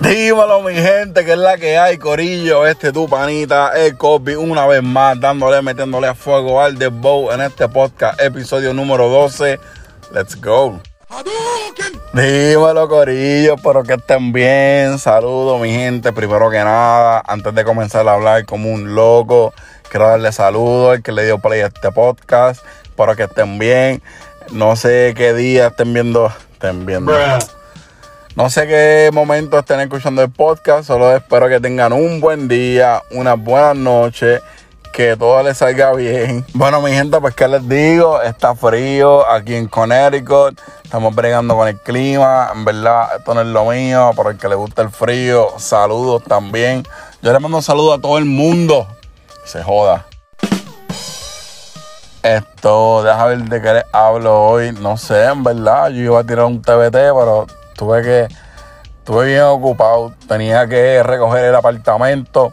Dímelo, mi gente, que es la que hay, Corillo. Este tu panita, el Copy, una vez más, dándole, metiéndole a fuego al Bow en este podcast, episodio número 12. Let's go. Dímelo, Corillo, espero que estén bien. Saludos, mi gente. Primero que nada, antes de comenzar a hablar como un loco, quiero darle saludos al que le dio play a este podcast. Espero que estén bien. No sé qué día estén viendo. Estén viendo. No sé qué momento estén escuchando el podcast, solo espero que tengan un buen día, una buena noche, que todo les salga bien. Bueno, mi gente, pues qué les digo, está frío aquí en Connecticut, estamos bregando con el clima, en verdad esto no es lo mío, por el que le gusta el frío, saludos también. Yo le mando un saludo a todo el mundo, se joda. Esto, deja ver de qué les hablo hoy, no sé, en verdad, yo iba a tirar un TBT, pero tuve que, estuve bien ocupado, tenía que recoger el apartamento,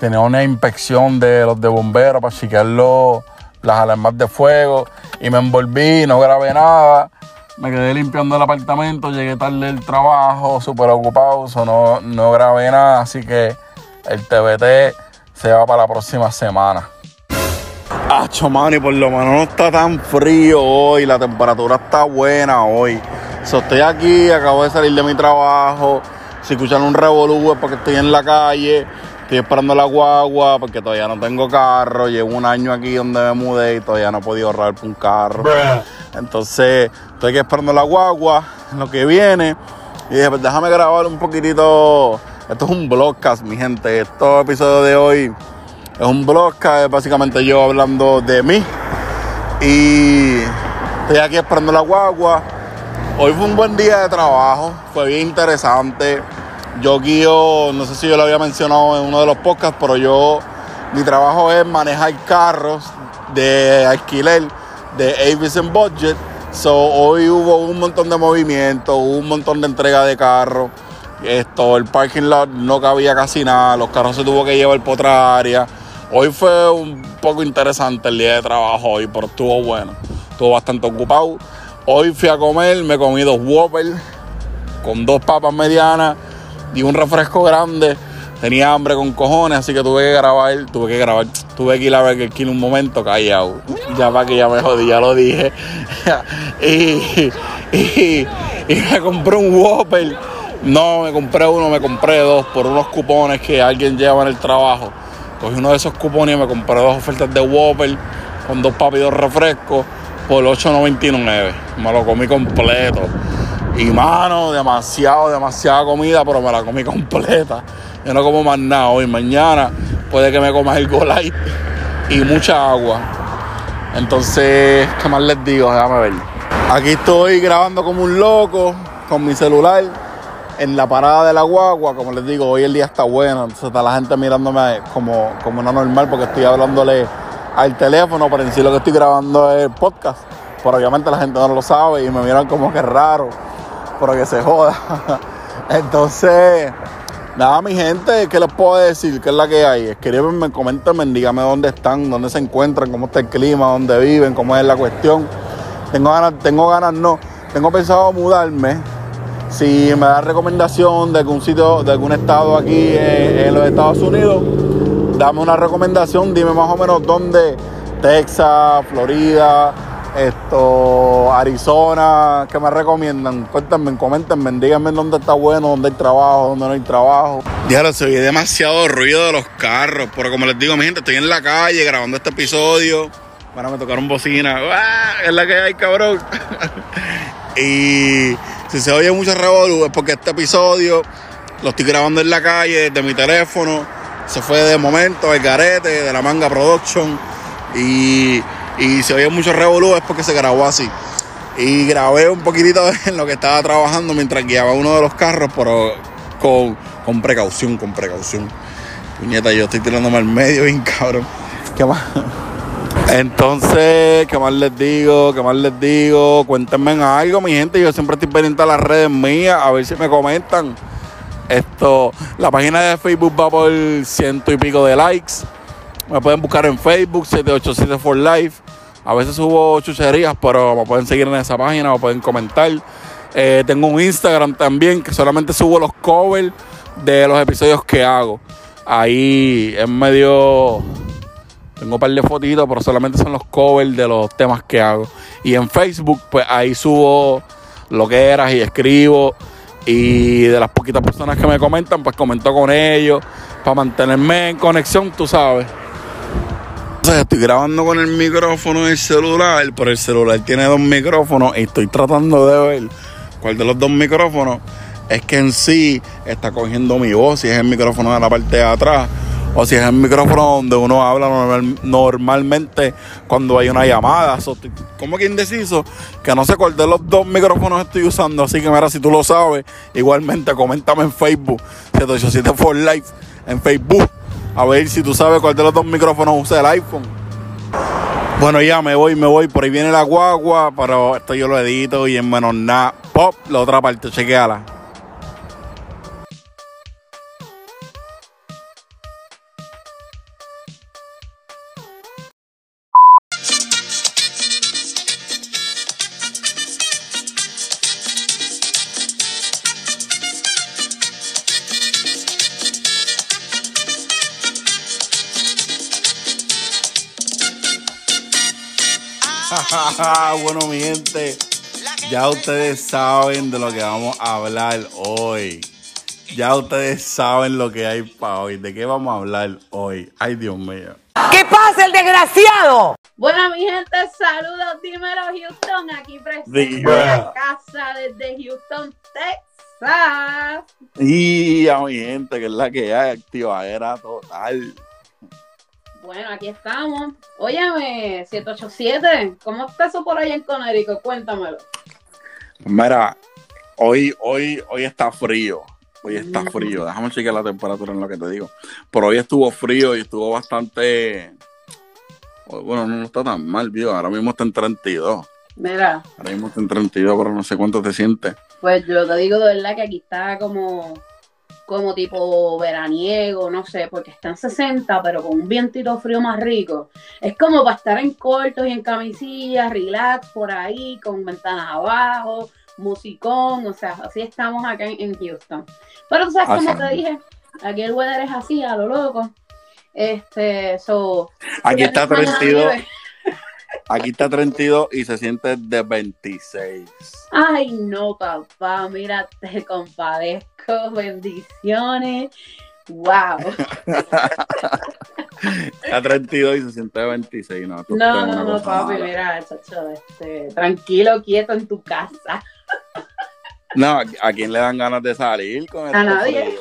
tenía una inspección de los de bomberos para chequear las alarmas de fuego. Y me envolví, no grabé nada. Me quedé limpiando el apartamento, llegué tarde del trabajo, súper ocupado, no, no grabé nada, así que el TBT se va para la próxima semana. Acho, man, y por lo menos no está tan frío hoy, la temperatura está buena hoy. So, estoy aquí, acabo de salir de mi trabajo. Si escuchan un revolú es porque estoy en la calle. Estoy esperando la guagua porque todavía no tengo carro. Llevo un año aquí donde me mudé y todavía no he podido ahorrar por un carro. Entonces, estoy aquí esperando la guagua, en lo que viene. Y dije, pues déjame grabar un poquitito. Esto es un blogcast, mi gente. Este episodio de hoy es un blogcast, es básicamente yo hablando de mí. Y estoy aquí esperando la guagua. Hoy fue un buen día de trabajo, fue bien interesante. Yo guío, no sé si yo lo había mencionado en uno de los podcasts, pero yo, mi trabajo es manejar carros de alquiler de Avison Budget. So, hoy hubo un montón de movimiento, hubo un montón de entrega de carros. Esto, el parking lot no cabía casi nada, los carros se tuvo que llevar por otra área. Hoy fue un poco interesante el día de trabajo hoy, pero estuvo bueno. Estuvo bastante ocupado. Hoy fui a comer, me comí dos Whopper con dos papas medianas y un refresco grande. Tenía hambre con cojones, así que tuve que grabar, tuve que grabar, tuve que ir a ver que un momento callado. Ya para que ya me jodí, ya lo dije. y, y, me compré un Whopper. No, me compré uno, me compré dos por unos cupones que alguien lleva en el trabajo. Cogí uno de esos cupones y me compré dos ofertas de Whopper con dos papas y dos refrescos por 8.99. Me lo comí completo. Y mano, demasiado, demasiada comida, pero me la comí completa. Yo no como más nada hoy. Mañana puede que me comas el Light y mucha agua. Entonces, ¿qué más les digo? Déjame ver. Aquí estoy grabando como un loco con mi celular en la parada de la guagua. Como les digo, hoy el día está bueno. Entonces está la gente mirándome como, como una normal porque estoy hablándole al teléfono para decir lo que estoy grabando el podcast. Pero obviamente la gente no lo sabe y me miran como que raro, pero que se joda. Entonces, nada, mi gente, ¿qué les puedo decir? ¿Qué es la que hay? Escríbenme, coméntenme, díganme dónde están, dónde se encuentran, cómo está el clima, dónde viven, cómo es la cuestión. Tengo ganas, tengo ganas, no. Tengo pensado mudarme. Si me da recomendación de algún sitio, de algún estado aquí en los Estados Unidos, dame una recomendación, dime más o menos dónde, Texas, Florida, esto, Arizona, ¿qué me recomiendan? Cuéntenme, coméntenme, díganme dónde está bueno, dónde hay trabajo, dónde no hay trabajo. Diablo, se oye demasiado ruido de los carros, pero como les digo, mi gente, estoy en la calle grabando este episodio. Bueno, me tocaron bocina. Es la que hay, cabrón. y si se oye mucho revolú es porque este episodio lo estoy grabando en la calle desde mi teléfono se fue de momento el garete de la manga production y, y se oye mucho revolú es porque se grabó así. Y grabé un poquitito en lo que estaba trabajando mientras guiaba uno de los carros, pero con, con precaución, con precaución. Puñeta, yo estoy tirándome al medio bien cabrón. ¿Qué más? Entonces, ¿qué más les digo? ¿Qué más les digo? Cuéntenme algo, mi gente. Yo siempre estoy pendiente a las redes mías, a ver si me comentan. Esto, la página de Facebook va por ciento y pico de likes. Me pueden buscar en Facebook, 787 for Life. A veces subo chucherías, pero me pueden seguir en esa página, o pueden comentar. Eh, tengo un Instagram también que solamente subo los covers de los episodios que hago. Ahí en medio tengo un par de fotitos, pero solamente son los covers de los temas que hago. Y en Facebook, pues ahí subo lo que eras y escribo. Y de las poquitas personas que me comentan, pues comento con ellos para mantenerme en conexión, tú sabes. Entonces estoy grabando con el micrófono del celular, pero el celular tiene dos micrófonos y estoy tratando de ver cuál de los dos micrófonos es que en sí está cogiendo mi voz, si es el micrófono de la parte de atrás o si es el micrófono donde uno habla normalmente cuando hay una llamada. como que indeciso, que no sé cuál de los dos micrófonos estoy usando. Así que mira, si tú lo sabes, igualmente coméntame en Facebook, 787 for Life, en Facebook, a ver si tú sabes cuál de los dos micrófonos usa el iPhone. Bueno, ya me voy, me voy. Por ahí viene la guagua, pero esto yo lo edito y en menos nada. Pop, la otra parte, chequeala. Gente, ya ustedes saben de lo que vamos a hablar hoy. Ya ustedes saben lo que hay para hoy. ¿De qué vamos a hablar hoy? Ay, Dios mío. ¿Qué pasa, el desgraciado? Bueno, mi gente, saludos, dímelo, Houston. Aquí presente en la casa desde Houston, Texas. Y a mi gente, que es la que hay, activadera total. Bueno, aquí estamos. Óyeme, 787, ¿cómo está eso por ahí en Conérico? Cuéntamelo. Mira, hoy, hoy, hoy está frío. Hoy está frío. Déjame chequear la temperatura en lo que te digo. Pero hoy estuvo frío y estuvo bastante. Bueno, no está tan mal, vio. Ahora mismo está en 32. Mira. Ahora mismo está en 32, pero no sé cuánto te sientes. Pues yo te digo de verdad que aquí está como como tipo veraniego, no sé, porque está en 60, pero con un vientito frío más rico. Es como para estar en cortos y en camisillas, relax por ahí, con ventanas abajo, musicón, o sea, así estamos acá en, Houston. Pero tú sabes, como te dije, aquí el weather es así, a lo loco. Este, so. Aquí está 32. Aquí está 32 y se siente de 26. Ay, no, papá, mira, te compadezco, bendiciones. Wow. está 32 y se siente de 26, no. No, no, no, papi, mira, chacho, este, tranquilo, quieto en tu casa. no, ¿a quién le dan ganas de salir con A nadie.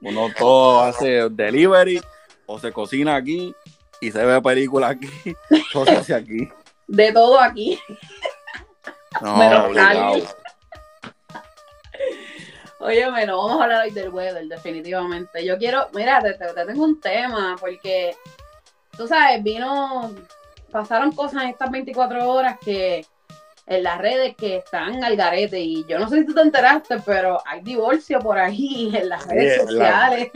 uno todo hace delivery o se cocina aquí y se ve película aquí, cosas aquí. De todo aquí. No. Oye, bueno, vamos a hablar hoy del weather, definitivamente. Yo quiero, mira, te, tengo un tema, porque tú sabes, vino, pasaron cosas en estas 24 horas que en las redes que están al garete y yo no sé si tú te enteraste, pero hay divorcio por ahí en las redes sociales.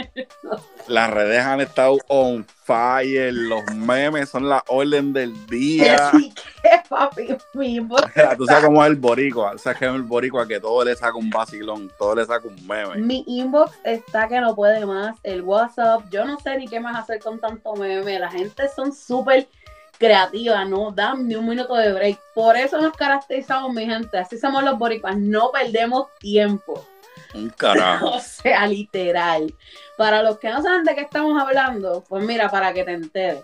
las redes han estado on fire, los memes son la orden del día. ¿Qué, papi? tú sabes cómo es el boricua, sabes que es el boricua que todo le saca un vacilón, todo le saca un meme. Mi inbox está que no puede más, el WhatsApp, yo no sé ni qué más hacer con tanto meme, la gente son súper creativa, no dan ni un minuto de break. Por eso nos caracterizamos, mi gente. Así somos los boricuas, no perdemos tiempo. Un carajo. o sea, literal. Para los que no saben de qué estamos hablando, pues mira, para que te enteres.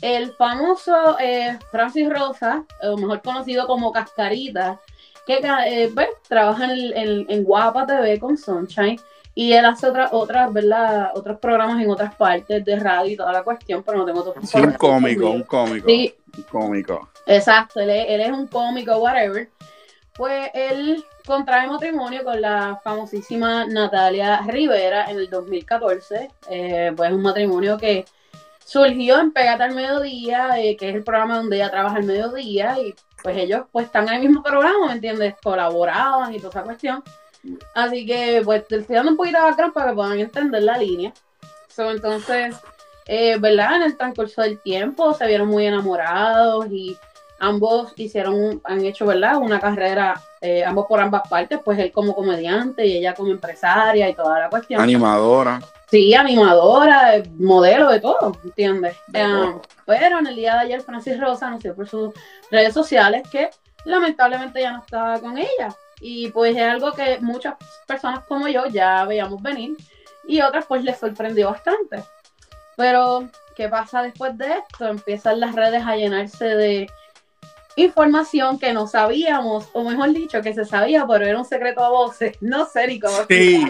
El famoso eh, Francis Rosa, o mejor conocido como Cascarita, que eh, pues, trabaja en, en Guapa TV con Sunshine, y él hace otras, otras, ¿verdad? Otros programas en otras partes de radio y toda la cuestión, pero no tengo todo Sí, un cómico, un cómico. Sí. Un cómico. Exacto, él es, él es un cómico, whatever. Pues él contrae matrimonio con la famosísima Natalia Rivera en el 2014. Eh, pues es un matrimonio que surgió en Pegata al Mediodía, eh, que es el programa donde ella trabaja al mediodía, y pues ellos pues están en el mismo programa, ¿me entiendes? Colaboraban y toda esa cuestión. Así que, pues, te estoy dando un poquito de para que puedan entender la línea. So, entonces, eh, ¿verdad? En el transcurso del tiempo se vieron muy enamorados y ambos hicieron, han hecho, ¿verdad? Una carrera, eh, ambos por ambas partes, pues él como comediante y ella como empresaria y toda la cuestión. Animadora. Sí, animadora, modelo de todo, ¿entiendes? De todo. pero en el día de ayer Francis Rosa anunció por sus redes sociales que lamentablemente ya no estaba con ella. Y pues es algo que muchas personas como yo ya veíamos venir y otras pues les sorprendió bastante. Pero, ¿qué pasa después de esto? Empiezan las redes a llenarse de información que no sabíamos, o mejor dicho, que se sabía, pero era un secreto a voces. No sé ni cómo Sí.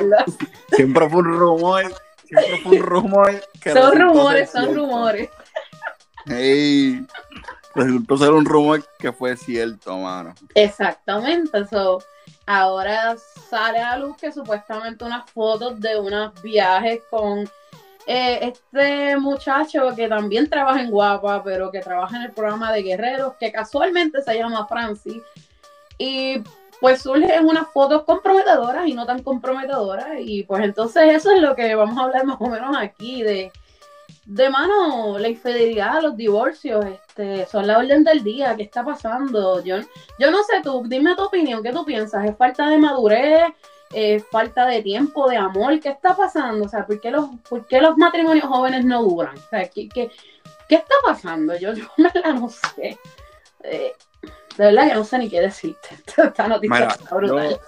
Siempre fue un rumor. Siempre fue un rumor. que Son rumores, son cierto. rumores. Ey, resultó ser un rumor que fue cierto, mano. Exactamente, so, ahora sale a luz que supuestamente unas fotos de unos viajes con eh, este muchacho que también trabaja en Guapa, pero que trabaja en el programa de Guerreros, que casualmente se llama Francis, y pues surgen unas fotos comprometedoras y no tan comprometedoras, y pues entonces eso es lo que vamos a hablar más o menos aquí, de, de mano, la infidelidad, los divorcios, este, son la orden del día, ¿qué está pasando? Yo, yo no sé tú, dime tu opinión, ¿qué tú piensas? ¿Es falta de madurez? ¿Es falta de tiempo, de amor? ¿Qué está pasando? O sea, ¿por qué los, por qué los matrimonios jóvenes no duran? O sea, ¿qué, qué, qué está pasando? Yo, yo verdad no sé. Eh, de verdad que no sé ni qué decirte. Esta noticia Mira, está brutal. yo,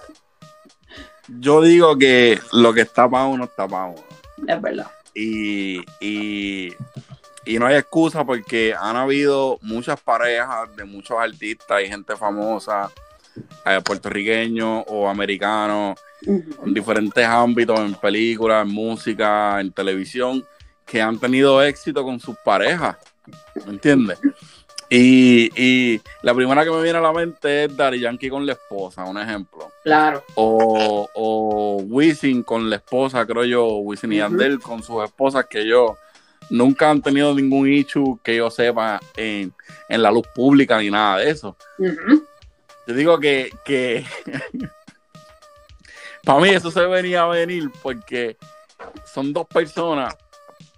yo digo que lo que está para uno está para uno. Es verdad. Y, y, y no hay excusa porque han habido muchas parejas de muchos artistas y gente famosa, eh, puertorriqueños o americanos, en diferentes ámbitos, en películas, en música, en televisión, que han tenido éxito con sus parejas. ¿Me entiendes? Y, y la primera que me viene a la mente es Daddy Yankee con la esposa, un ejemplo. Claro. O, o Wisin con la esposa, creo yo, Wisin y Ujú. Yandel con sus esposas, que yo nunca han tenido ningún issue que yo sepa en, en la luz pública ni nada de eso. Ujú. Yo digo que, que para mí eso se venía a venir porque son dos personas,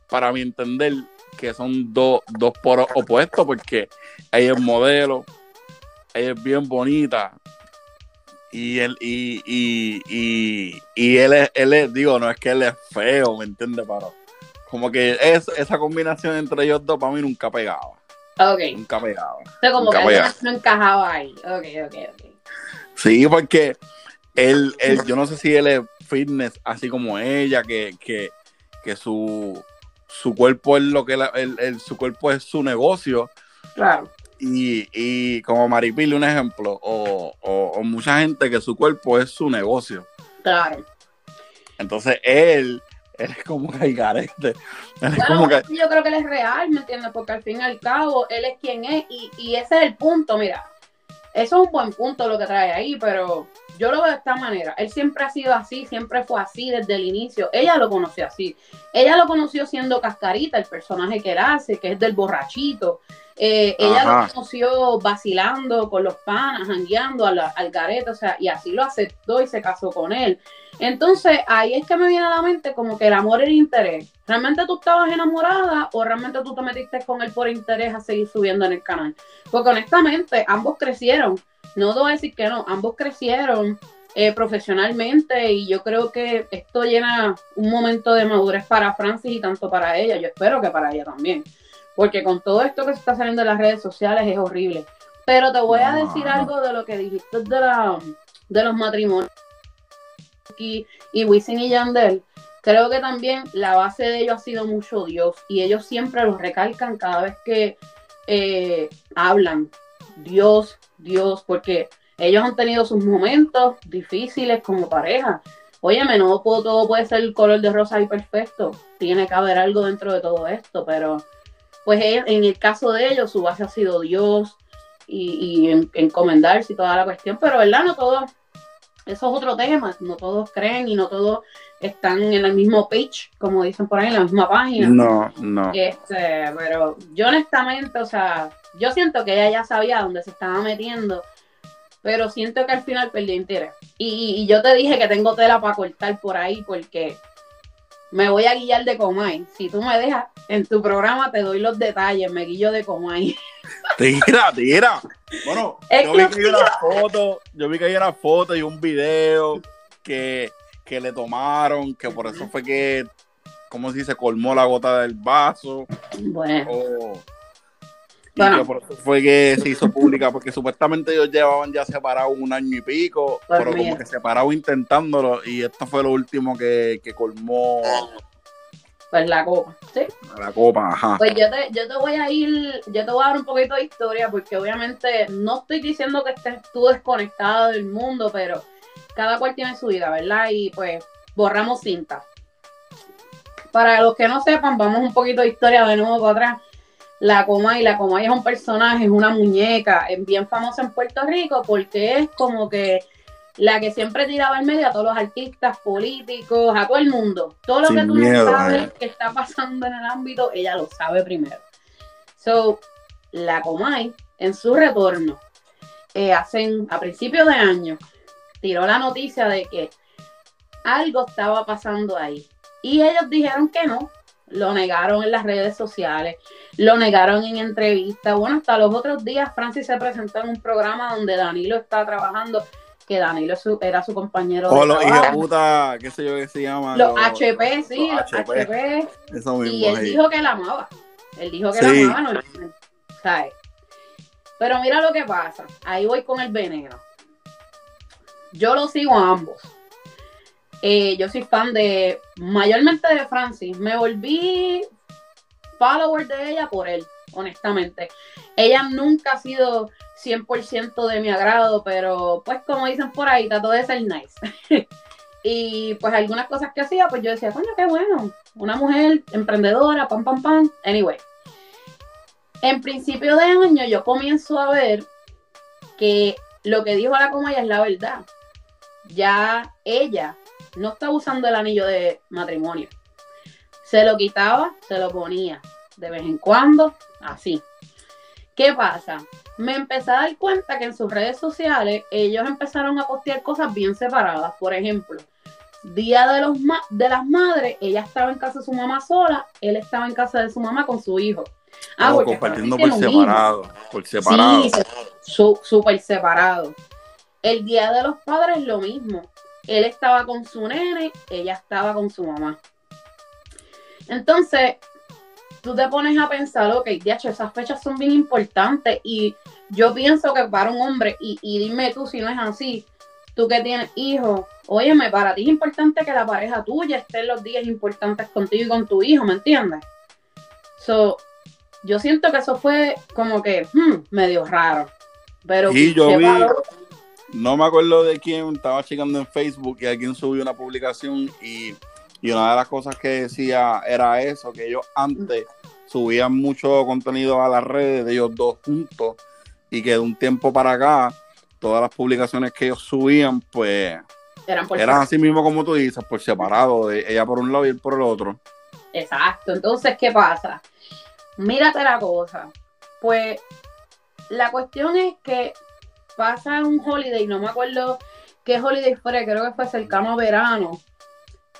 para mi entender, que son dos, dos poros opuestos, porque ella es modelo, ella es bien bonita. Y él, y, y, y, y él es, él es, digo, no es que él es feo, ¿me entiendes? Pero como que es, esa combinación entre ellos dos para mí nunca pegaba. Ok. Nunca pegaba. Sea, como que Nunca pegaba. no encajaba ahí. Ok, ok, ok. Sí, porque él, él, yo no sé si él es fitness así como ella, que, que, que su, su cuerpo es lo que la- el- el- su cuerpo es su negocio. Claro. Y, y como Maripili, un ejemplo, o, o- o mucha gente que su cuerpo es su negocio. Claro. Entonces él, él es como que hay garete. Él es Bueno, como que, yo creo que él es real, ¿me entiendes? Porque al fin y al cabo, él es quien es y, y ese es el punto, mira. Eso es un buen punto lo que trae ahí, pero yo lo veo de esta manera. Él siempre ha sido así, siempre fue así desde el inicio. Ella lo conoció así. Ella lo conoció siendo Cascarita, el personaje que él hace, que es del borrachito. Eh, ella lo conoció vacilando con los panas, jangueando al, al garete, o sea, y así lo aceptó y se casó con él. Entonces, ahí es que me viene a la mente como que el amor el interés. ¿Realmente tú estabas enamorada o realmente tú te metiste con él por interés a seguir subiendo en el canal? Porque honestamente, ambos crecieron. No debo decir que no, ambos crecieron eh, profesionalmente y yo creo que esto llena un momento de madurez para Francis y tanto para ella. Yo espero que para ella también. Porque con todo esto que se está saliendo en las redes sociales es horrible. Pero te voy a decir algo de lo que dijiste de, la, de los matrimonios y, y Wisin y Yandel, creo que también la base de ellos ha sido mucho Dios y ellos siempre lo recalcan cada vez que eh, hablan. Dios, Dios, porque ellos han tenido sus momentos difíciles como pareja. Óyeme, no puedo- todo puede ser el color de rosa y perfecto. Tiene que haber algo dentro de todo esto, pero pues en el caso de ellos, su base ha sido Dios y, y en- encomendarse y toda la cuestión, pero verdad, no todos, eso es otro tema, no todos creen y no todos están en el mismo page, como dicen por ahí, en la misma página. no, no. Este, pero yo honestamente, o sea, yo siento que ella ya sabía dónde se estaba metiendo, pero siento que al final perdió interés. Y, y yo te dije que tengo tela para cortar por ahí porque me voy a guiar de Comay. Si tú me dejas, en tu programa te doy los detalles, me guillo de Comay. Tira, tira. Bueno, yo vi que hay una foto, yo vi que hay una foto y un video que, que le tomaron, que por eso fue que, como si se colmó la gota del vaso. Bueno. Bueno. por eso fue que se hizo pública, porque supuestamente ellos llevaban ya separados un año y pico, Pues pero como que separados intentándolo, y esto fue lo último que, que colmó Pues la copa, ¿sí? la copa, ajá. Pues yo te, yo te voy a ir, yo te voy a dar un poquito de historia, porque obviamente no estoy diciendo que estés tú desconectado del mundo, pero cada cual tiene su vida, ¿verdad? Y pues borramos cinta. Para los que no sepan, vamos un poquito de historia de nuevo para atrás. La Comay, la Comay es un personaje, es una muñeca, es bien famosa en Puerto Rico porque es como que la que siempre tiraba en medio a todos los artistas, políticos, a todo el mundo. Todo lo Sin que tú miedo, no sabes eh. que está pasando en el ámbito, ella lo sabe primero. So, la Comay, en su retorno, eh, hacen, a principios de año, tiró la noticia de que algo estaba pasando ahí. Y ellos dijeron que no, lo negaron en las redes sociales, lo negaron en entrevistas. Bueno, hasta los otros días Francis se presentó en un programa donde Danilo está trabajando, que Danilo su- era su compañero O los hijos puta, qué sé yo qué se llama. Los HP, sí, los los HP. HP. Eso mismo. Y él dijo que la amaba. Él dijo que Sí. la amaba, no ¿sabes? Pero mira lo que pasa. Ahí voy con el veneno. Yo lo sigo a ambos. Eh, yo soy fan de, mayormente de Francis. Me volví follower de ella por él, honestamente. Ella nunca ha sido 100% de mi agrado, pero pues como dicen por ahí, trató de ser nice. y pues algunas cosas que hacía, pues yo decía, coño, qué bueno. Una mujer emprendedora, pam, pam, pam. Anyway. En principio de año yo comienzo a ver que lo que dijo la Comaya es la verdad. Ya ella no está usando el anillo de matrimonio. Se lo quitaba, se lo ponía de vez en cuando, así. ¿Qué pasa? Me empecé a dar cuenta que en sus redes sociales ellos empezaron a postear cosas bien separadas. Por ejemplo, Día de, los ma- de las Madres, ella estaba en casa de su mamá sola, él estaba en casa de su mamá con su hijo. Porque compartiendo por separado. Por separado. Sí, súper separado. El día de los padres lo mismo. Él estaba con su nene, ella estaba con su mamá. Entonces, tú te pones a pensar, ok, de hecho, esas fechas son bien importantes y yo pienso que para un hombre, y, y dime tú si no es así, tú que tienes hijos, óyeme, para ti es importante que la pareja tuya esté en los días importantes contigo y con tu hijo, ¿me entiendes? So, yo siento que eso fue como que hmm, medio raro. Pero Y yo vi- No me acuerdo de quién, estaba checando en Facebook y alguien subió una publicación y, y una de las cosas que decía era eso, que ellos antes subían mucho contenido a las redes de ellos dos juntos y que de un tiempo para acá todas las publicaciones que ellos subían pues eran por eran así mismo como tú dices, por separado, de ella por un lado y él por el otro. Exacto. Entonces, ¿qué pasa? Mírate la cosa. Pues la cuestión es que pasa un holiday, no me acuerdo qué holiday fue, creo que fue cercano a verano,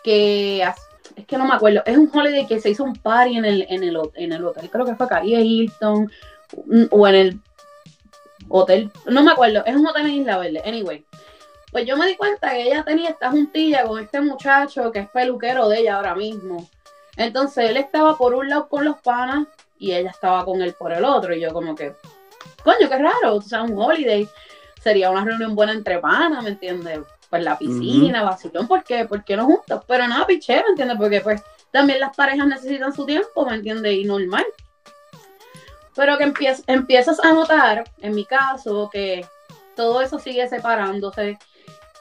que es que no me acuerdo, es un holiday que se hizo un party en el, en el, en el hotel, creo que fue Caribe Hilton o en el hotel, no me acuerdo, es un hotel en Isla Verde, anyway. Pues yo me di cuenta que ella tenía esta juntilla con este muchacho que es peluquero de ella ahora mismo. Entonces él estaba por un lado con los panas y ella estaba con él por el otro. Y yo como que, coño, qué raro, o sea, un holiday. Sería una reunión buena entre panas, ¿me entiendes? Pues la piscina, vacilón, ¿por qué? ¿Por qué no juntos? Pero nada, pichero, ¿me entiendes? Porque pues también las parejas necesitan su tiempo, ¿me entiendes? Y normal. Pero que empiez- empiezas a notar, en mi caso, que todo eso sigue separándose.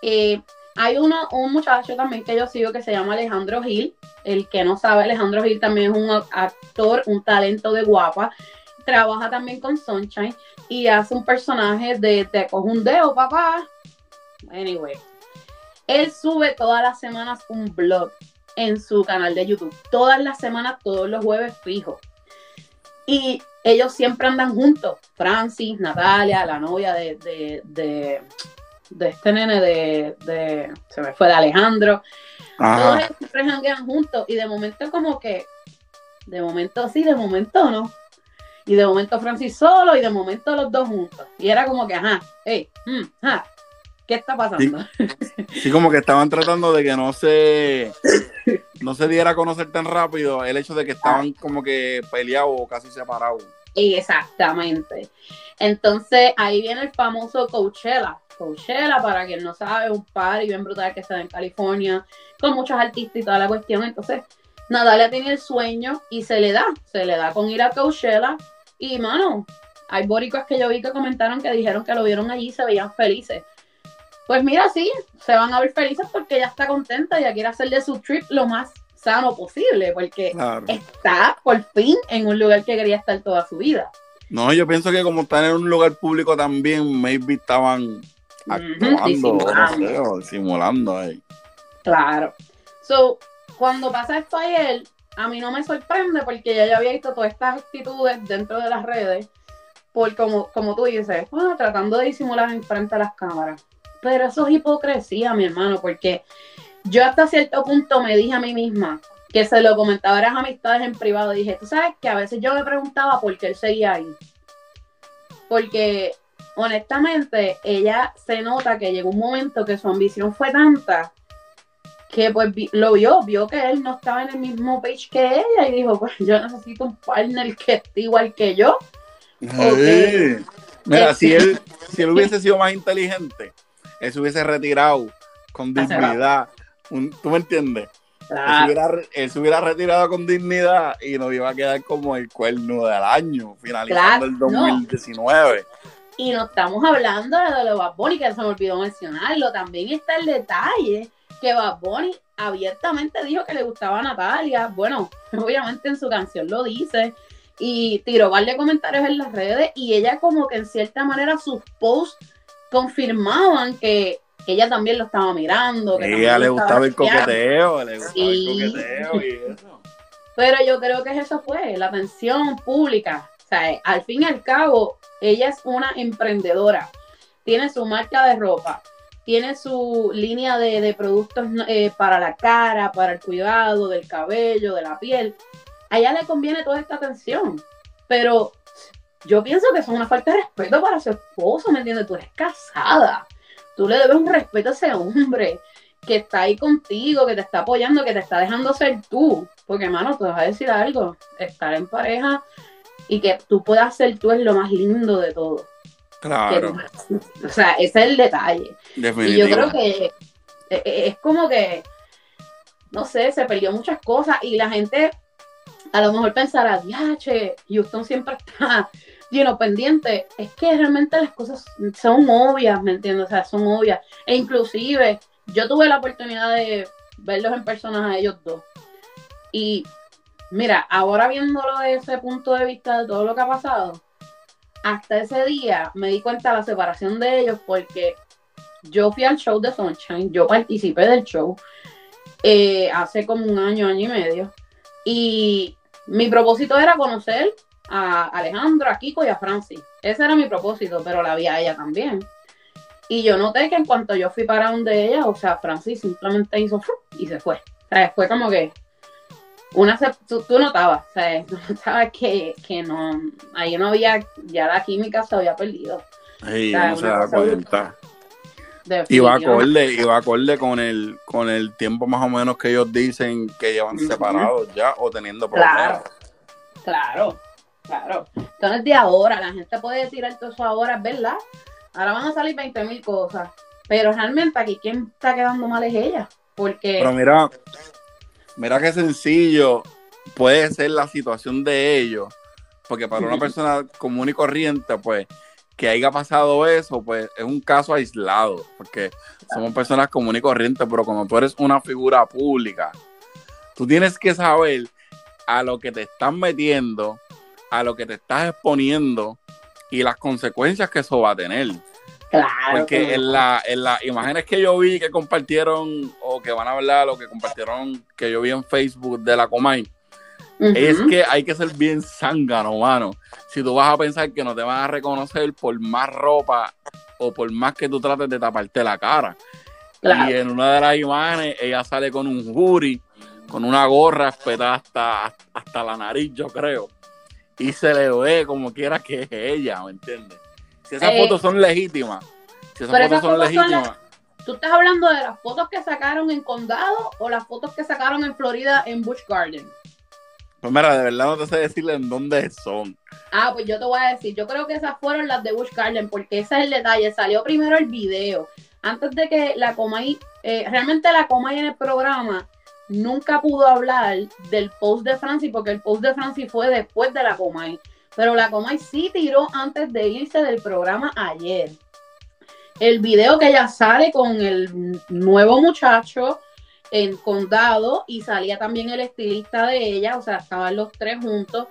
Eh, hay uno, un muchacho también que yo sigo que se llama Alejandro Gil. El que no sabe, Alejandro Gil también es un actor, un talento de guapa. Trabaja también con Sunshine y hace un personaje de Te cojo un dedo, papá. Anyway. Él sube todas las semanas un blog en su canal de YouTube. Todas las semanas, todos los jueves fijo. Y ellos siempre andan juntos. Francis, Natalia, la novia de, de, de, de este nene de, de- Se me fue de Alejandro. Todos ellos siempre janguean juntos. Y de momento como que... De momento sí, de momento no. Y de momento Francis solo y de momento los dos juntos. Y era como que, ajá, hey, mm, ajá, ¿qué está pasando? Sí, como que estaban tratando de que no se no se diera a conocer tan rápido el hecho de que estaban como que peleados o casi separados. Exactamente. Entonces ahí viene el famoso Coachella. Coachella, para quien no sabe, un par y bien brutal que está en California, con muchos artistas y toda la cuestión. Entonces, Natalia tiene el sueño y se le da, se le da con ir a Coachella. Y mano, hay boricuas que yo vi que comentaron que dijeron que lo vieron allí y se veían felices. Pues mira, sí, se van a ver felices porque ella está contenta, y quiere hacer de su trip lo más sano posible, porque está por fin en un lugar que quería estar toda su vida. No, yo pienso que como están en un lugar público también, maybe estaban actuando, no sé, simulando ahí. Claro. So, cuando pasa esto ayer, a mí no me sorprende porque ya yo había visto todas estas actitudes dentro de las redes, por como, como tú dices, tratando de disimular en frente a las cámaras. Pero eso es hipocresía, mi hermano, porque yo hasta cierto punto me dije a mí misma que se lo comentaba a las amistades en privado. Dije, tú sabes que a veces yo me preguntaba por qué él seguía ahí. Porque honestamente, ella se nota que llegó un momento que su ambición fue tanta que pues lo vio, vio que él no estaba en el mismo page que ella y dijo, pues yo necesito un partner que esté igual que yo. Mira, si él, si él hubiese sido más inteligente, él se hubiese retirado con dignidad. ¿Tú me entiendes? Él, se hubiera, retirado con dignidad y nos iba a quedar como el cuerno del año, finalizando el 2019. Y no estamos hablando de lo de Bad Bunny, que se me olvidó mencionarlo. También está el detalle que Bad Bunny abiertamente dijo que le gustaba a Natalia. Bueno, obviamente en su canción lo dice. Y tiró varios comentarios en las redes. Y ella, como que en cierta manera, sus posts confirmaban que ella también lo estaba mirando. Que ella le gustaba el coqueteo, le gustaba el coqueteo y eso. Pero yo creo que eso fue, la atención pública. O sea, al fin y al cabo, ella es una emprendedora. Tiene su marca de ropa, tiene su línea de, productos eh, para la cara, para el cuidado del cabello, de la piel. A ella le conviene toda esta atención. Pero yo pienso que es una falta de respeto para su esposo, ¿me entiendes? Tú eres casada. Tú le debes un respeto a ese hombre que está ahí contigo, que te está apoyando, que te está dejando ser tú. Porque, hermano, te vas a decir algo. Estar en pareja y que tú puedas ser tú es lo más lindo de todo. Claro. o sea, ese es el detalle. Y yo creo que eh, eh, es como que, no sé, se perdió muchas cosas y la gente a lo mejor pensará, diache, Houston siempre está lleno pendiente. Es que realmente las cosas son obvias, ¿me entiendes? O sea, son obvias. E inclusive, yo tuve la oportunidad de verlos en persona a ellos dos. Y mira, ahora viéndolo desde ese punto de vista de todo lo que ha pasado, hasta ese día me di cuenta de la separación de ellos porque yo fui al show de Sunshine, yo participé del show eh, hace como un año, año y medio. Y mi propósito era conocer a Alejandro, a Kiko y a Francis. Ese era mi propósito, pero la vi a ella también. Y yo noté que en cuanto yo fui para donde ella, o sea, Francis simplemente hizo y se fue. O sea, fue como que una tú, notabas, o sea, tú notabas que, que, no, ahí no había, ya la química se había perdido. Sí, no se da cuenta. Acorde, iba acorde con el, con el tiempo más o menos que ellos dicen que llevan separados ya o teniendo problemas. Claro, claro, claro. Entonces de ahora, la gente puede tirar todo eso ahora, ¿verdad? Ahora van a salir 20 mil cosas. Pero realmente aquí quien está quedando mal es ella. Porque. Pero mira, mira qué sencillo puede ser la situación de ellos. Porque para una persona común y corriente, pues, que haya pasado eso, pues es un caso aislado. Porque somos personas comunes y corrientes, pero cuando tú eres una figura pública, tú tienes que saber a lo que te están metiendo, a lo que te estás exponiendo y las consecuencias que eso va a tener. Claro. Porque en, la, en las imágenes que yo vi que compartieron, o que van a hablar, o que compartieron, que yo vi en Facebook de la Comay, es que hay que ser bien zángano, mano. Si tú vas a pensar que no te van a reconocer por más ropa o por más que tú trates de taparte la cara. Y en una de las imágenes, ella sale con un jury, con una gorra espetada hasta, hasta la nariz, yo creo. y se le ve como quiera que es ella, ¿me entiendes? Si esas Eh, fotos son legítimas, si esas pero fotos esas son fotos son legítimas, ¿Tú estás hablando de las fotos que sacaron en Condado o las fotos que sacaron en Florida en Busch Garden? pues mira, de verdad no te sé decirle en dónde son. Ah, pues yo te voy a decir, yo creo que esas fueron las de Busch Garden, porque ese es el detalle. Salió primero el video. Antes de que la Comay, eh, realmente la Comay en el programa nunca pudo hablar del post de Francis, porque el post de Francis fue después de la Comay. Pero la Comay sí tiró antes de irse del programa ayer. El video que ella sale con el nuevo muchacho en condado y salía también el estilista de ella, o sea, estaban los tres juntos.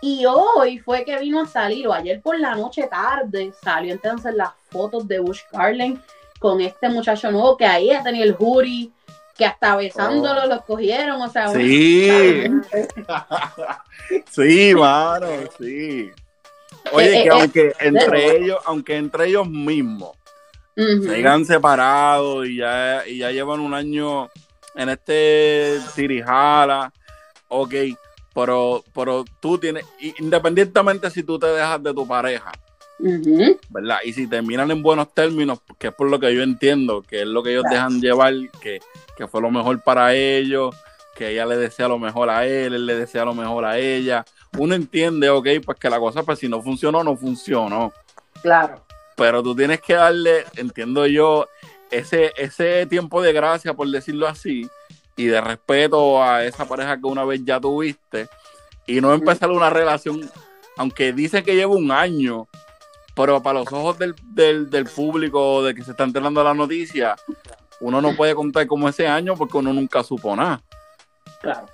Y hoy fue que vino a salir, o ayer por la noche tarde, salió entonces las fotos de Bush Garland con este muchacho nuevo que ahí tenía el jury, que hasta besándolo Oh. los cogieron, o sea, Sí, sí, mano, sí. Oye, Eh, que eh, aunque entre ellos, aunque entre ellos mismos se hayan separado y ya, y ya llevan un año en este tirijala, ok, pero, pero tú tienes, independientemente si tú te dejas de tu pareja, ¿verdad? Y si terminan en buenos términos, que es por lo que yo entiendo, que es lo que ellos dejan llevar, que, que fue lo mejor para ellos, que ella le desea lo mejor a él, él le desea lo mejor a ella. Uno entiende, ok, pues que la cosa, pues si no funcionó, no funcionó. Claro. Pero tú tienes que darle, entiendo yo, ese, ese tiempo de gracia, por decirlo así, y de respeto a esa pareja que una vez ya tuviste, y no empezar una relación, aunque dice que lleva un año, pero para los ojos del, del, del público de que se está enterando la noticia, uno no puede contar como ese año porque uno nunca supo nada. Claro.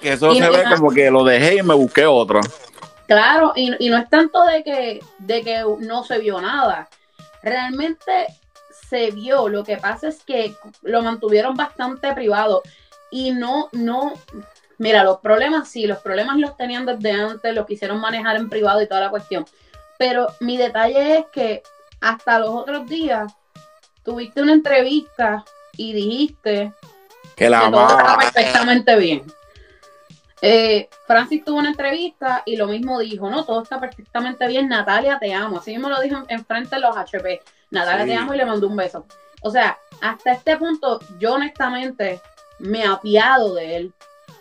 Que eso Y se no- ve como que lo dejé y me busqué otro. Claro, y, y no es tanto de que, de que no se vio nada. Realmente se vio. Lo que pasa es que lo mantuvieron bastante privado. Y no, no. Mira, los problemas sí, los problemas los tenían desde antes, los quisieron manejar en privado y toda la cuestión. Pero mi detalle es que hasta los otros días tuviste una entrevista y dijiste Que la que todo estaba perfectamente bien. Eh, Francis tuvo una entrevista y lo mismo dijo, no, todo está perfectamente bien, Natalia te amo, así mismo lo dijo en- enfrente de los HP, Natalia Sí. te amo y le mandó un beso. O sea, hasta este punto yo honestamente me apiado de él,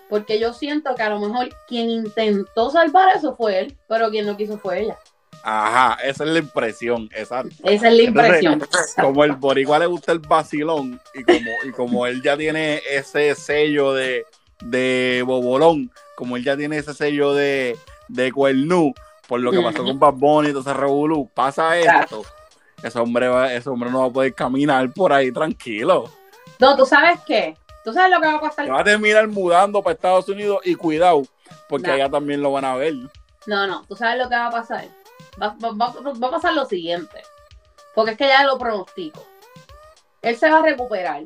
porque yo siento que a lo mejor quien intentó salvar eso fue él, pero quien no quiso fue ella. Ajá, esa es la impresión, exacto. Esa es la impresión. como el boricua le gusta el vacilón y como, y como él ya tiene ese sello de, de bobolón, como él ya tiene ese sello de, de cuernú, por lo que pasó con Bad Bunny y todo ese revolú, pasa esto, ese hombre, va- ese hombre no va a poder caminar por ahí tranquilo. No, tú sabes qué, tú sabes lo que va a pasar. Va a terminar mudando para Estados Unidos y cuidado, porque No. allá también lo van a ver. No, no, tú sabes lo que va a pasar. Va, va- va- va a pasar lo siguiente. Porque es que ya lo pronostico. Él se va a recuperar.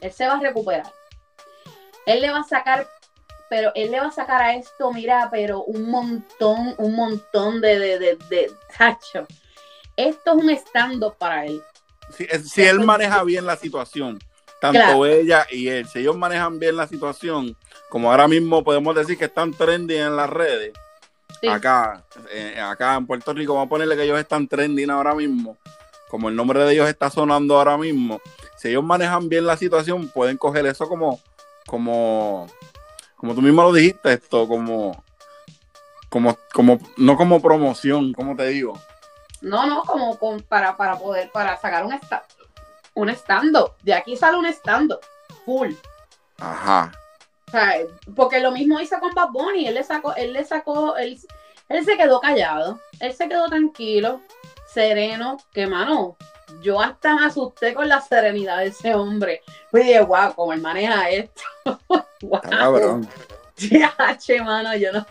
Él se va a recuperar. Él le va a sacar, pero él le va a sacar a esto, mira, pero un montón, un montón de, de, de, de tacho. Esto es un stand-up para él. Si, si él maneja bien la situación, tanto Claro. ella y él, si ellos manejan bien la situación, como ahora mismo podemos decir que están trending en las redes, Sí. acá, eh, acá en Puerto Rico, vamos a ponerle que ellos están trending ahora mismo, como el nombre de ellos está sonando ahora mismo, si ellos manejan bien la situación, pueden coger eso como, como, como tú mismo lo dijiste, esto, como, como, como, no como promoción, como te digo. No, no, como con- para, para poder, para sacar un, esta- un stand-up. De aquí sale un stand-up. Full. Ajá. Sea, porque lo mismo hizo con Bad Bunny, él le sacó, él le sacó, él, él se quedó callado, él se quedó tranquilo, sereno, que mano, yo hasta me asusté con la serenidad de ese hombre. Fui de guau, como él maneja esto. Está cabrón. Che, mano, yo no.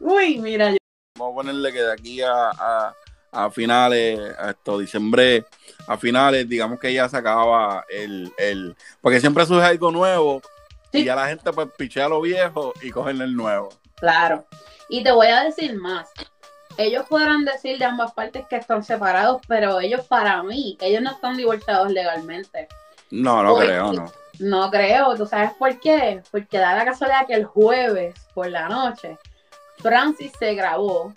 Uy, mira, yo- Vamos a ponerle que de aquí a, a, a finales, a esto, diciembre, a finales, digamos que ya se acaba el, el. Porque siempre surge algo nuevo y ya la gente pues pichea lo viejo y cogen el nuevo. claro. Y te voy a decir más. Ellos podrán decir de ambas partes que están separados, pero ellos para mí, ellos no están divorciados legalmente. No, no creo, no. No creo, ¿tú sabes por qué? Porque da la casualidad que el jueves por la noche Francis se grabó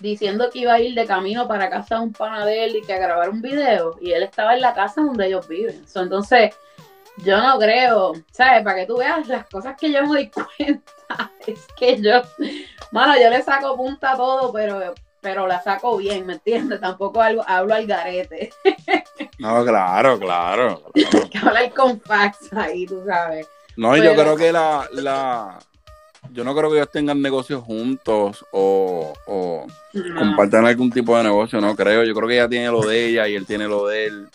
diciendo que iba a ir de camino para casa de un panadero y que a grabar un video y él estaba en la casa donde ellos viven. So, entonces, yo no creo, ¿sabes? Para que tú veas las cosas que yo me doy cuenta, es que yo, mano, yo le saco punta a todo, pero, pero la saco bien, ¿me entiendes? Tampoco hablo, hablo al garete. No, claro, claro. claro. que hablar con facts ahí, tú sabes. No, y yo creo que la, la, yo no creo que ellos tengan negocios juntos o, o No. compartan algún tipo de negocio, no creo. Yo creo que ella tiene lo de ella y él tiene lo de él.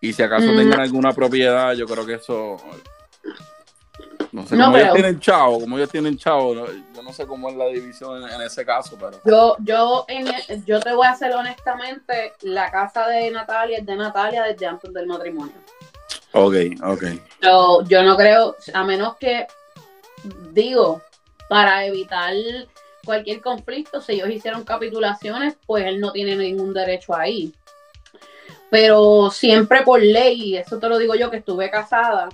Y si acaso Mm. tengan alguna propiedad, yo creo que eso. No sé, No, como ellos tienen chavo, como ellos tienen chavo, yo no sé cómo es la división en, en ese caso, pero. Yo, yo, en, yo te voy a hacer honestamente, la casa de Natalia es de Natalia desde antes del matrimonio. Ok, ok. Yo, yo no creo, a menos que, digo, para evitar cualquier conflicto, si ellos hicieron capitulaciones, pues él no tiene ningún derecho ahí. Pero siempre por ley, eso te lo digo yo que estuve casada,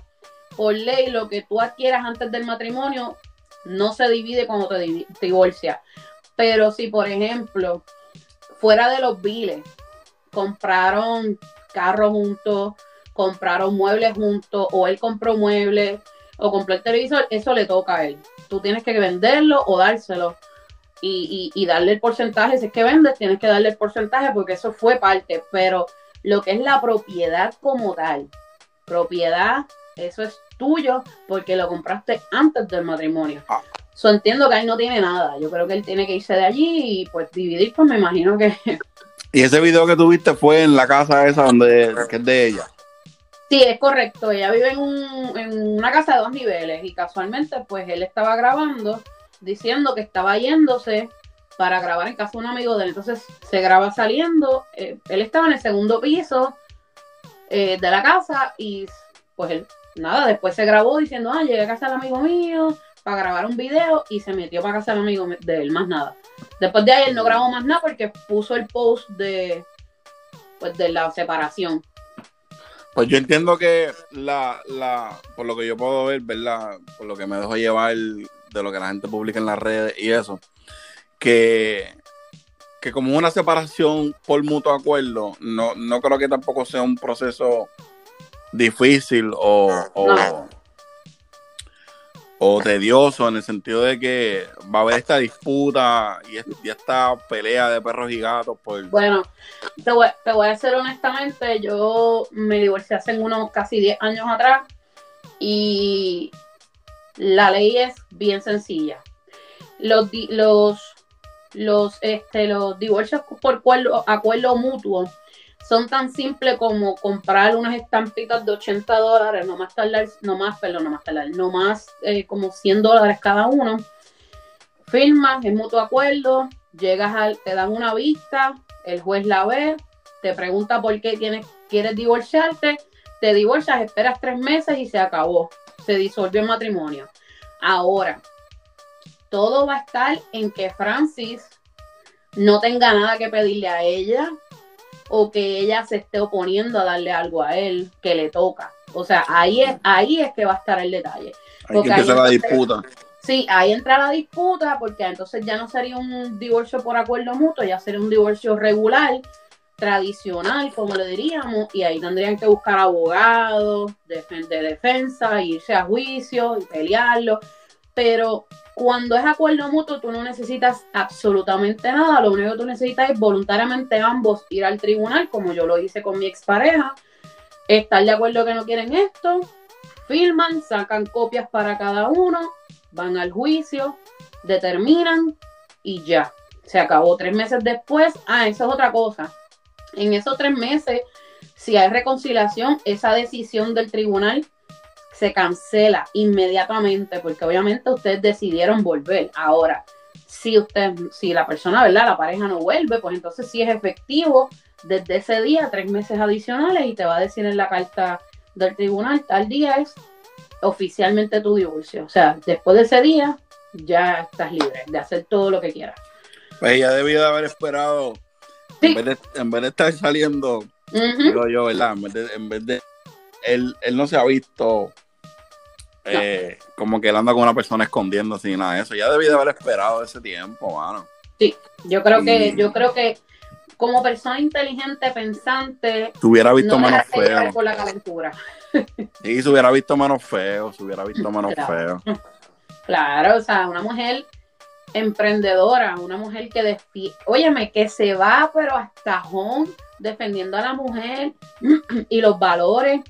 por ley lo que tú adquieras antes del matrimonio no se divide cuando te divi- te divorcias. Pero si, por ejemplo, fuera de los biles, compraron carros juntos, compraron muebles juntos, o él compró muebles, o compró el televisor, eso le toca a él. Tú tienes que venderlo o dárselo. Y, y- y darle el porcentaje, si es que vendes, tienes que darle el porcentaje porque eso fue parte. Pero lo que es la propiedad como tal, propiedad, eso es tuyo porque lo compraste antes del matrimonio. Ah. So, entiendo que él no tiene nada. Yo creo que él tiene que irse de allí y pues dividir, pues me imagino que Y ese video que tuviste fue en la casa esa donde que es de ella. Sí, es correcto. Ella vive en, un- en una casa de dos niveles y casualmente, pues él estaba grabando diciendo que estaba yéndose para grabar en casa de un amigo de él. Entonces se graba saliendo. eh, él estaba en el segundo piso eh, de la casa y pues él, nada, después se grabó diciendo, ah, llegué a casa del amigo mío para grabar un video y se metió para casa del amigo de él, más nada. Después de ahí él no grabó más nada porque puso el post de, pues, de la separación. Pues yo entiendo que la, la, por lo que yo puedo ver, ¿verdad? Por lo que me dejo llevar de lo que la gente publica en las redes y eso, que, que como una separación por mutuo acuerdo, no, no creo que tampoco sea un proceso difícil o, o, tedioso en el sentido de que va a haber esta disputa y, es- y esta pelea de perros y gatos por... Bueno, te voy, te voy a decir honestamente, yo me divorcié hace unos casi 10 años atrás y la ley es bien sencilla. Los, los, los, este, los divorcios por acuerdo, mutuo son tan simples como comprar unas estampitas de 80 dólares, no más tardar, no más, perdón, no más tardar, no más eh, como 100 dólares cada uno. Firmas en mutuo acuerdo, llegas al, te dan una vista, el juez la ve, te pregunta por qué tienes, quieres divorciarte, te divorcias, esperas tres meses y se acabó. Se disolvió el matrimonio. Ahora, todo va a estar en que Francis no tenga nada que pedirle a ella o que ella se esté oponiendo a darle algo a él que le toca. O sea, ahí es, ahí es que va a estar el detalle. Ahí porque empieza ahí la disputa. Sí, ahí entra la disputa porque entonces ya no sería un divorcio por acuerdo mutuo, ya sería un divorcio regular, tradicional, como le diríamos, y ahí tendrían que buscar abogados defen- de defensa, irse a juicio y pelearlo. Pero cuando es acuerdo mutuo, tú no necesitas absolutamente nada, lo único que tú necesitas es voluntariamente ambos ir al tribunal, como yo lo hice con mi expareja, estar de acuerdo que no quieren esto, firman, sacan copias para cada uno, van al juicio, determinan y ya. Se acabó tres meses después. Ah, eso es otra cosa. En esos tres meses, si hay reconciliación, esa decisión del tribunal se cancela inmediatamente porque obviamente ustedes decidieron volver. Ahora, si usted, si la persona, ¿verdad? La pareja no vuelve, pues entonces sí es efectivo desde ese día tres meses adicionales y te va a decir en la carta del tribunal tal día es oficialmente tu divorcio. O sea, después de ese día ya estás libre de hacer todo lo que quieras. Pues ella debía de haber esperado, Sí. en, vez de, en vez de estar saliendo, digo yo, ¿verdad? En vez de, en vez de él, él no se ha visto eh, como que él anda con una persona escondiéndose y nada de eso. Ya debí de haber esperado ese tiempo, mano. Sí, yo creo que, yo creo que como persona inteligente, pensante, Se hubiera visto no menos feo. por la calentura. Sí, se hubiera visto menos feo, se hubiera visto menos Claro. feo. Claro, o sea, una mujer emprendedora, una mujer que defiende, óyeme, que se va pero hasta home defendiendo a la mujer y los valores.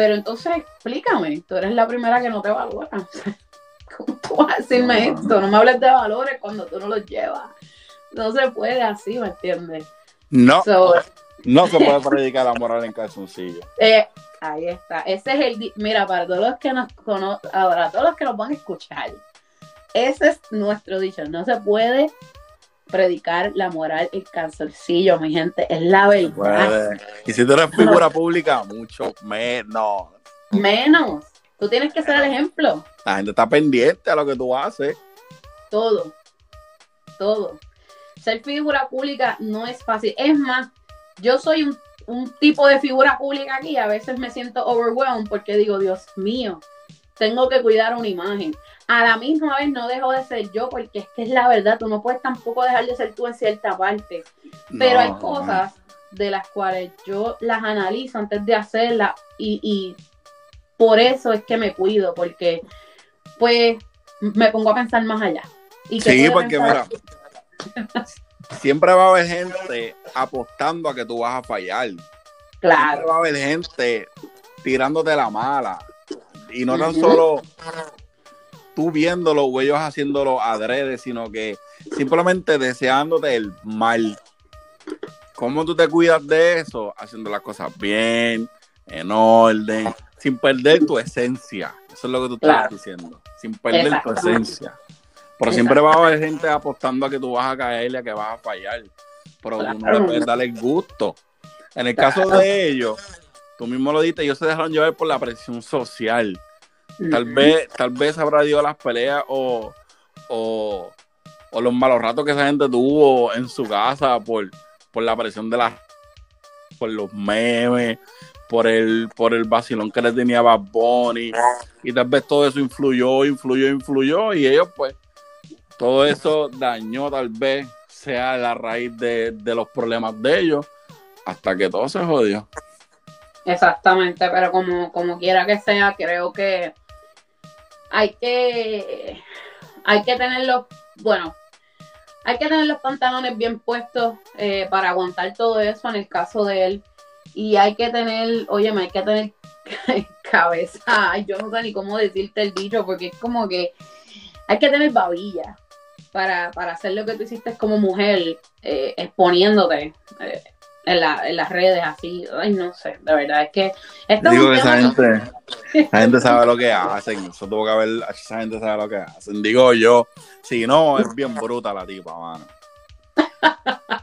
Pero entonces explícame, tú eres la primera que no te valora. ¿Cómo tú vas a decirme No. esto? No me hables de valores cuando tú no los llevas. No se puede así, ¿me entiendes? No, So, no se puede predicar la moral en calzoncillo. Eh, ahí está. Ese es el. Mira, para todos los que nos conocen, ahora, todos los que nos van a escuchar, ese es nuestro dicho. No se puede predicar la moral el calzoncillo, mi gente. Es la verdad. Y si tú eres figura pública, mucho menos. Menos. Tú tienes que ser el ejemplo. La gente está pendiente a lo que tú haces. Todo. Todo. Ser figura pública no es fácil. Es más, yo soy un, un tipo de figura pública aquí. A veces me siento overwhelmed porque digo, Dios mío, tengo que cuidar una imagen. A la misma vez no dejo de ser yo porque es que es la verdad. Tú no puedes tampoco dejar de ser tú en cierta parte. Pero No, hay cosas de las cuales yo las analizo antes de hacerlas y, y por eso es que me cuido, porque pues me pongo a pensar más allá. ¿Y Sí, porque mira, siempre va a haber gente apostando a que tú vas a fallar. Siempre Claro, va a haber gente tirándote la mala. Y no tan solo tú viéndolo o ellos haciéndolo adrede, sino que simplemente deseándote el mal. ¿Cómo tú te cuidas de eso? Haciendo las cosas bien, en orden, sin perder tu esencia. Eso es lo que tú estás Claro. diciendo. Sin perder tu esencia. Pero siempre va a haber gente apostando a que tú vas a caer y a que vas a fallar. Pero Claro. le puedes dar el gusto. En el caso de ellos, tú mismo lo dijiste, ellos se dejaron llevar por la presión social. Tal vez, tal vez habrá dio las peleas o, o, o los malos ratos que esa gente tuvo en su casa por, por la presión de las por los memes, por el, por el vacilón que le tenía Bad Bunny. Y tal vez todo eso influyó, influyó, influyó. Y ellos, pues, todo eso dañó, tal vez sea la raíz de, de los problemas de ellos, hasta que todo se jodió. Exactamente, pero como, como quiera que sea, creo que hay que hay que tener los, bueno, hay que tener los pantalones bien puestos eh, para aguantar todo eso en el caso de él. Y hay que tener, oye, hay que tener cabeza, yo no sé ni cómo decirte el dicho, porque es como que hay que tener babilla para, para hacer lo que tú hiciste como mujer, eh, exponiénute. eh, en, la- en las redes así, ay no sé, de verdad es que esto es Digo un que esa gente, esa gente sabe lo que hacen. Eso tuvo que haber, esa gente sabe lo que hacen. Digo yo, si no, es bien bruta la tipa, mano.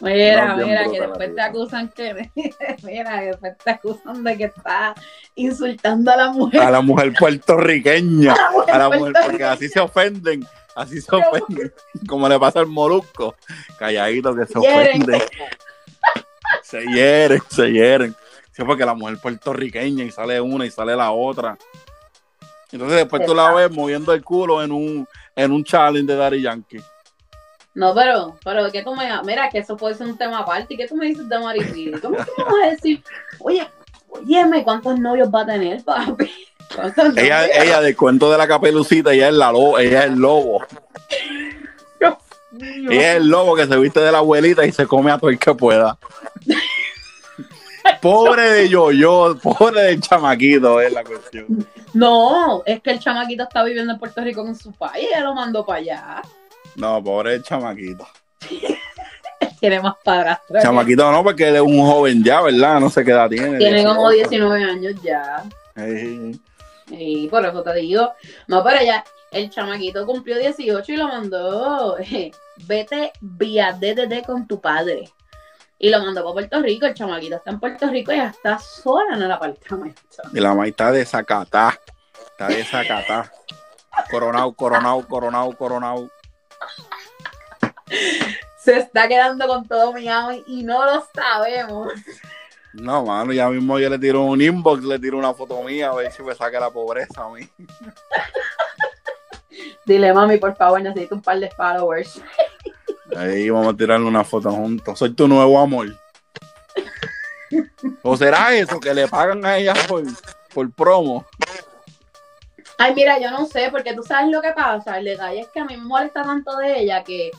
Mira, No, mira, que la después te acusan que mira, que después te acusan de que está insultando a la mujer. A la mujer puertorriqueña, mujer a la mujer, porque así se ofenden, así se ofenden. Como le pasa al molusco, calladito que se ofenden. Se hieren, se hieren. Sí, porque la mujer puertorriqueña y sale una y sale la otra. Entonces después tú la ves moviendo el culo en un, en un challenge de Daddy Yankee. No, pero, pero que tú me mira que eso puede ser un tema aparte. ¿Y qué tú me dices de Maripili? ¿Cómo me vas a decir? Oye, óyeme, ¿cuántos novios va a tener, papi? ¿Cuántos Ella, ella del cuento de la capelucita, ella es la lo, ella es el lobo. Ella es el lobo que se viste de la abuelita y se come a todo el que pueda. Pobre de yo-yo, pobre del chamaquito, es la cuestión. No, es que el chamaquito está viviendo en Puerto Rico con su país, ella lo mandó para allá. No, pobre del chamaquito. Tiene más padrastro. Chamaquito no, porque él es un joven ya, ¿verdad? No sé qué edad tiene. Tiene como 18. 19 años ya. Sí. Y por eso te digo, no, pero ya, el chamaquito cumplió 18 y lo mandó, vete vía DDD con tu padre. Y lo mandó para Puerto Rico, el chamaquito está en Puerto Rico y ya está sola en el apartamento. Y la maíz está de Zacatá. Está de Zacatá. Coronado, coronado, coronado, coronado. Se está quedando con todo Miami y no lo sabemos. No, mano, ya mismo yo le tiro un inbox, le tiro una foto mía, a ver si me saca la pobreza a mí. Dile, mami, por favor, necesito un par de followers. Ahí vamos a tirarle una foto juntos. Soy tu nuevo amor. ¿O será eso que le pagan a ella por, por promo? Ay, mira, yo no sé, porque tú sabes lo que pasa. El detalle es que a mí me molesta tanto de ella que,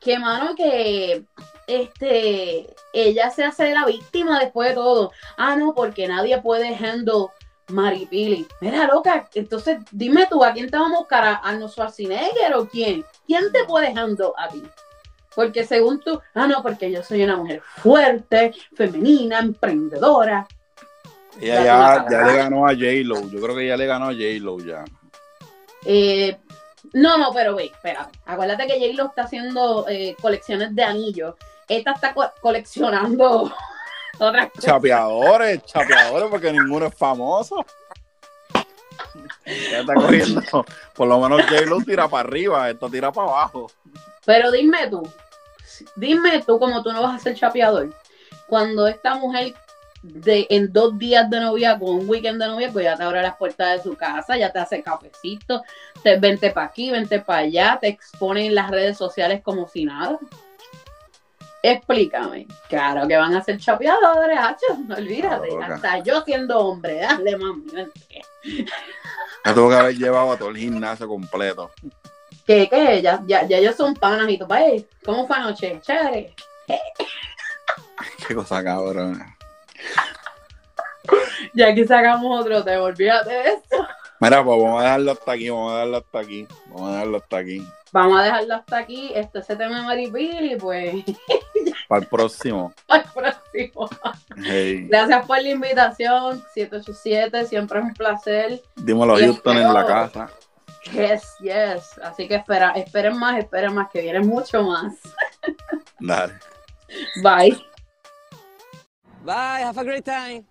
que mano, que este, ella se hace la víctima después de todo. Ah, no, porque nadie puede handle Maripili. Mira, loca, entonces dime tú, ¿a quién te vamos a buscar? ¿A Arnold Schwarzenegger o quién? ¿Quién te puede handle a ti? Porque según tú, ah, no, porque yo soy una mujer fuerte, femenina, emprendedora. Ella ya, ya le ganó a J-Lo. Yo creo que ya le ganó a J-Lo ya. Eh, no, no, pero ve, espera. Acuérdate que J-Lo está haciendo eh, colecciones de anillos. Esta está co coleccionando otras cosas. Chapeadores, chapeadores, porque ninguno es famoso. Ella está cogiendo, por lo menos J-Lo tira para arriba, esto tira para abajo. Pero dime tú, dime tú como tú no vas a ser chapeador. Cuando esta mujer de, en dos días de novia con un weekend de novia, pues ya te abre las puertas de su casa, ya te hace cafecito, te vente para aquí, vente para allá, te expone en las redes sociales como si nada. Explícame. Claro que van a ser chapeadores, hacho, no olvídate. Hasta yo siendo hombre, dale mami, vente. Ya tuvo que haber llevado a todo el gimnasio completo. ¿Qué, qué? Ya, ya, ya ellos son panas y tú, "Ey, ¿cómo fue anoche? Chévere. Qué cosa cabrón. Ya aquí sacamos otro tema, olvídate de eso. Mira, pues vamos a dejarlo hasta aquí, vamos a dejarlo hasta aquí. Vamos a dejarlo hasta aquí. Vamos a dejarlo hasta aquí. Este ese tema de Maripili, pues Para el próximo. al próximo. Hey. Gracias por la invitación. 787, siempre es un placer. Dímelo a Houston en la casa. Yes, yes. Así que espera, esperen más, esperen más, que viene mucho más. Dale. Bye. Bye, have a great time.